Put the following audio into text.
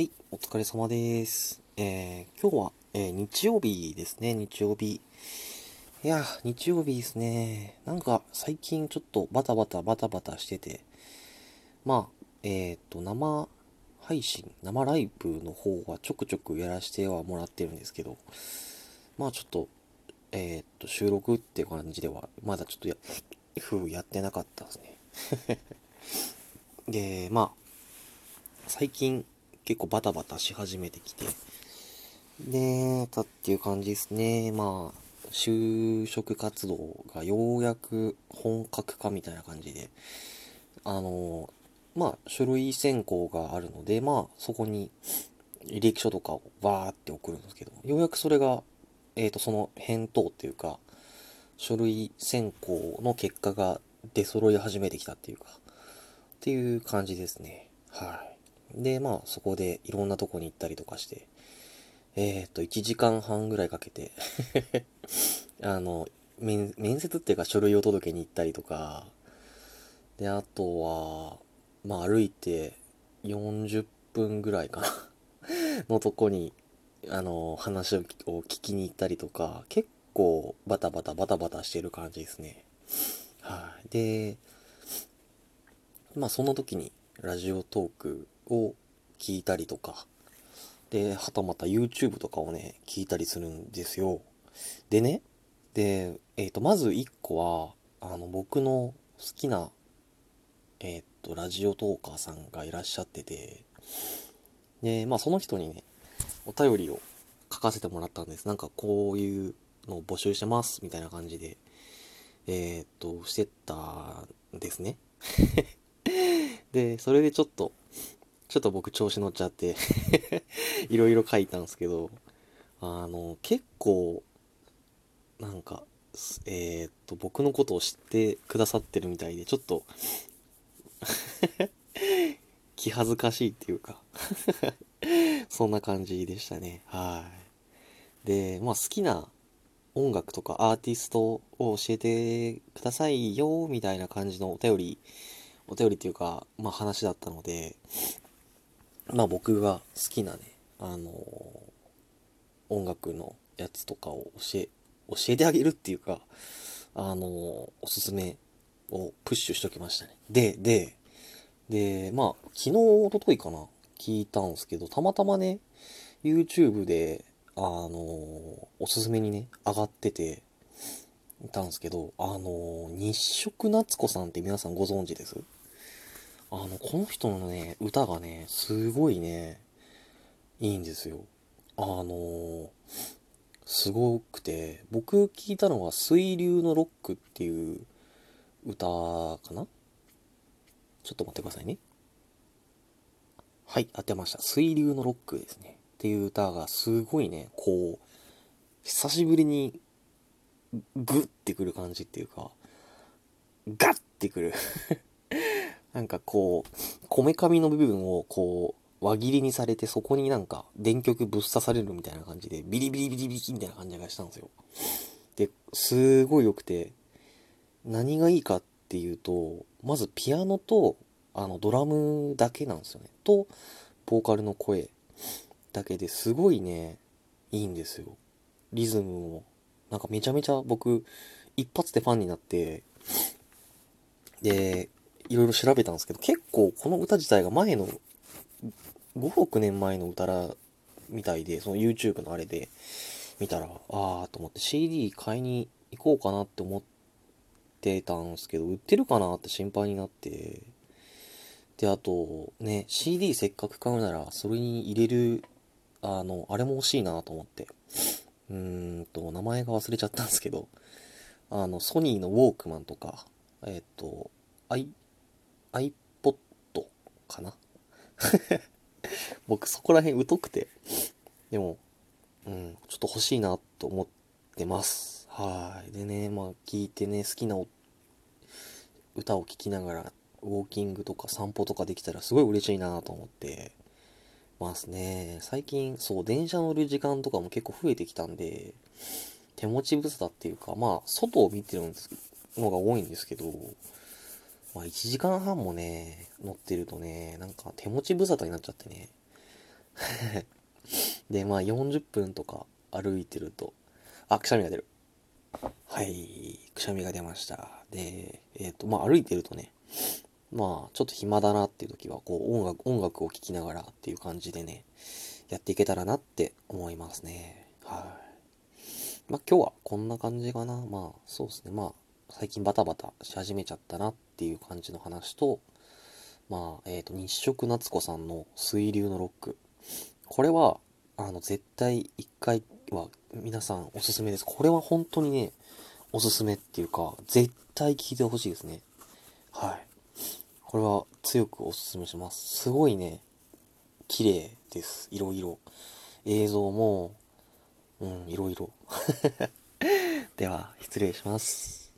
はい、お疲れ様です。えー、今日は、えー日曜日ですね、日曜日。いや、日曜日ですね。なんか、最近ちょっとバタバタバタバタしてて、まあ、えっ、と、生配信、生ライブの方はちょくちょくやらせてはもらってるんですけど、まあちょっと、えっ、と、収録って感じでは、まだちょっとや、ふうやってなかったですね。で、まあ、最近結構バタバタし始めてきて、で、たっていう感じですね。まあ、就職活動がようやく本格化みたいな感じで、あの、まあ、書類選考があるので、まあ、そこに履歴書とかをバーって送るんですけど、ようやくそれが、えっ、と、その返答っていうか、書類選考の結果が出揃い始めてきたっていうか、っていう感じですね。はい。で、まあ、そこでいろんなとこに行ったりとかして、えっ、と、1時間半ぐらいかけて あの、面、面接っていうか書類を届けに行ったりとか、で、あとは、まあ、歩いて40分ぐらいかな のとこに、あの、話を聞きに行ったりとか、結構バタバタバタバタしてる感じですね。はい。で、まあその時にラジオトークを聞いたりとか、で、はたまた YouTube とかをね、聞いたりするんですよ。でね、で、えっ、と、まず1個は、あの、僕の好きな、えっ、と、ラジオトーカーさんがいらっしゃってて、で、まあその人にね、お便りを書かせてもらったんです。なんかこういうのを募集してます、みたいな感じで、えっ、と、してたんですね。で、それでちょっと、ちょっと僕調子乗っちゃって いろいろ書いたんですけど、あの、結構、なんか、えーっと、僕のことを知ってくださってるみたいで、ちょっと 気恥ずかしいっていうか そんな感じでしたね。はい。で、まあ好きな音楽とかアーティストを教えてくださいよ、みたいな感じのお便り、お便りっていうか、まあ話だったので、まあ僕が好きなね、あの音楽のやつとかを教え、教えてあげるっていうか、あのおすすめをプッシュしときましたね。で、で、で、まあ、昨日、おとといかな、聞いたんですけど、たまたまね、YouTube で、あのおすすめにね、上がってて、いたんですけど、あの日食夏子さんって皆さんご存知です？あの、この人のね、歌がね、すごいね、いいんですよ。あのすごくて、僕聞いたのは水流のロックっていう歌かな？ちょっと待ってくださいね。はい、当てました。水流のロックですね。っていう歌がすごいね、こう、久しぶりにグッてくる感じっていうか、ガッてくる。なんかこう、こめかみの部分をこう、輪切りにされてそこになんか電極ぶっ刺されるみたいな感じで、ビリビリビリビリみたいな感じがしたんですよ。で、すごい良くて、何がいいかっていうと、まずピアノと、あの、ドラムだけなんですよね。と、ボーカルの声だけですごいね、いいんですよ。リズムも。なんかめちゃめちゃ僕、一発でファンになって、で、いろいろ調べたんですけど、結構この歌自体が前の、5、6年前の歌ら、みたいで、その YouTube のあれで見たら、あーと思って CD 買いに行こうかなって思ってたんですけど、売ってるかなって心配になって、で、あと、ね、CD せっかく買うなら、それに入れる、あの、あれも欲しいなと思って。うーんと、名前が忘れちゃったんですけど、あの、ソニーのウォークマンとか、えっと、iPod かな？僕そこら辺疎くて。でも、うん、ちょっと欲しいなと思ってます。はい。でね、まあ聞いてね、好きな歌を聴きながら、ウォーキングとか散歩とかできたらすごい嬉しいなと思ってますね。最近、そう、電車乗る時間とかも結構増えてきたんで、手持ち無沙汰っていうか、まあ、外を見てるのが多いんですけど、まあ、1時間半もね、乗ってるとね、なんか手持ち無沙汰になっちゃってね、で、まあ40分とか歩いてると、あ、くしゃみが出る。はい、くしゃみが出ました。で、えっ、ー、と、まあ歩いてるとね、まあちょっと暇だなっていう時は、こう音楽、音楽を聴きながらっていう感じでね、やっていけたらなって思いますね。はい。まあ今日はこんな感じかな。まあそうですね。まあ最近バタバタし始めちゃったなっていう感じの話と、まあ、えっ、ー、と、日食夏子さんの水流のロック。これは、あの、絶対一回は皆さんおすすめです。これは本当にね、おすすめっていうか、絶対聞いてほしいですね。はい。これは強くおすすめします。すごいね、綺麗です。いろいろ。映像も、うん、いろいろ。では、失礼します。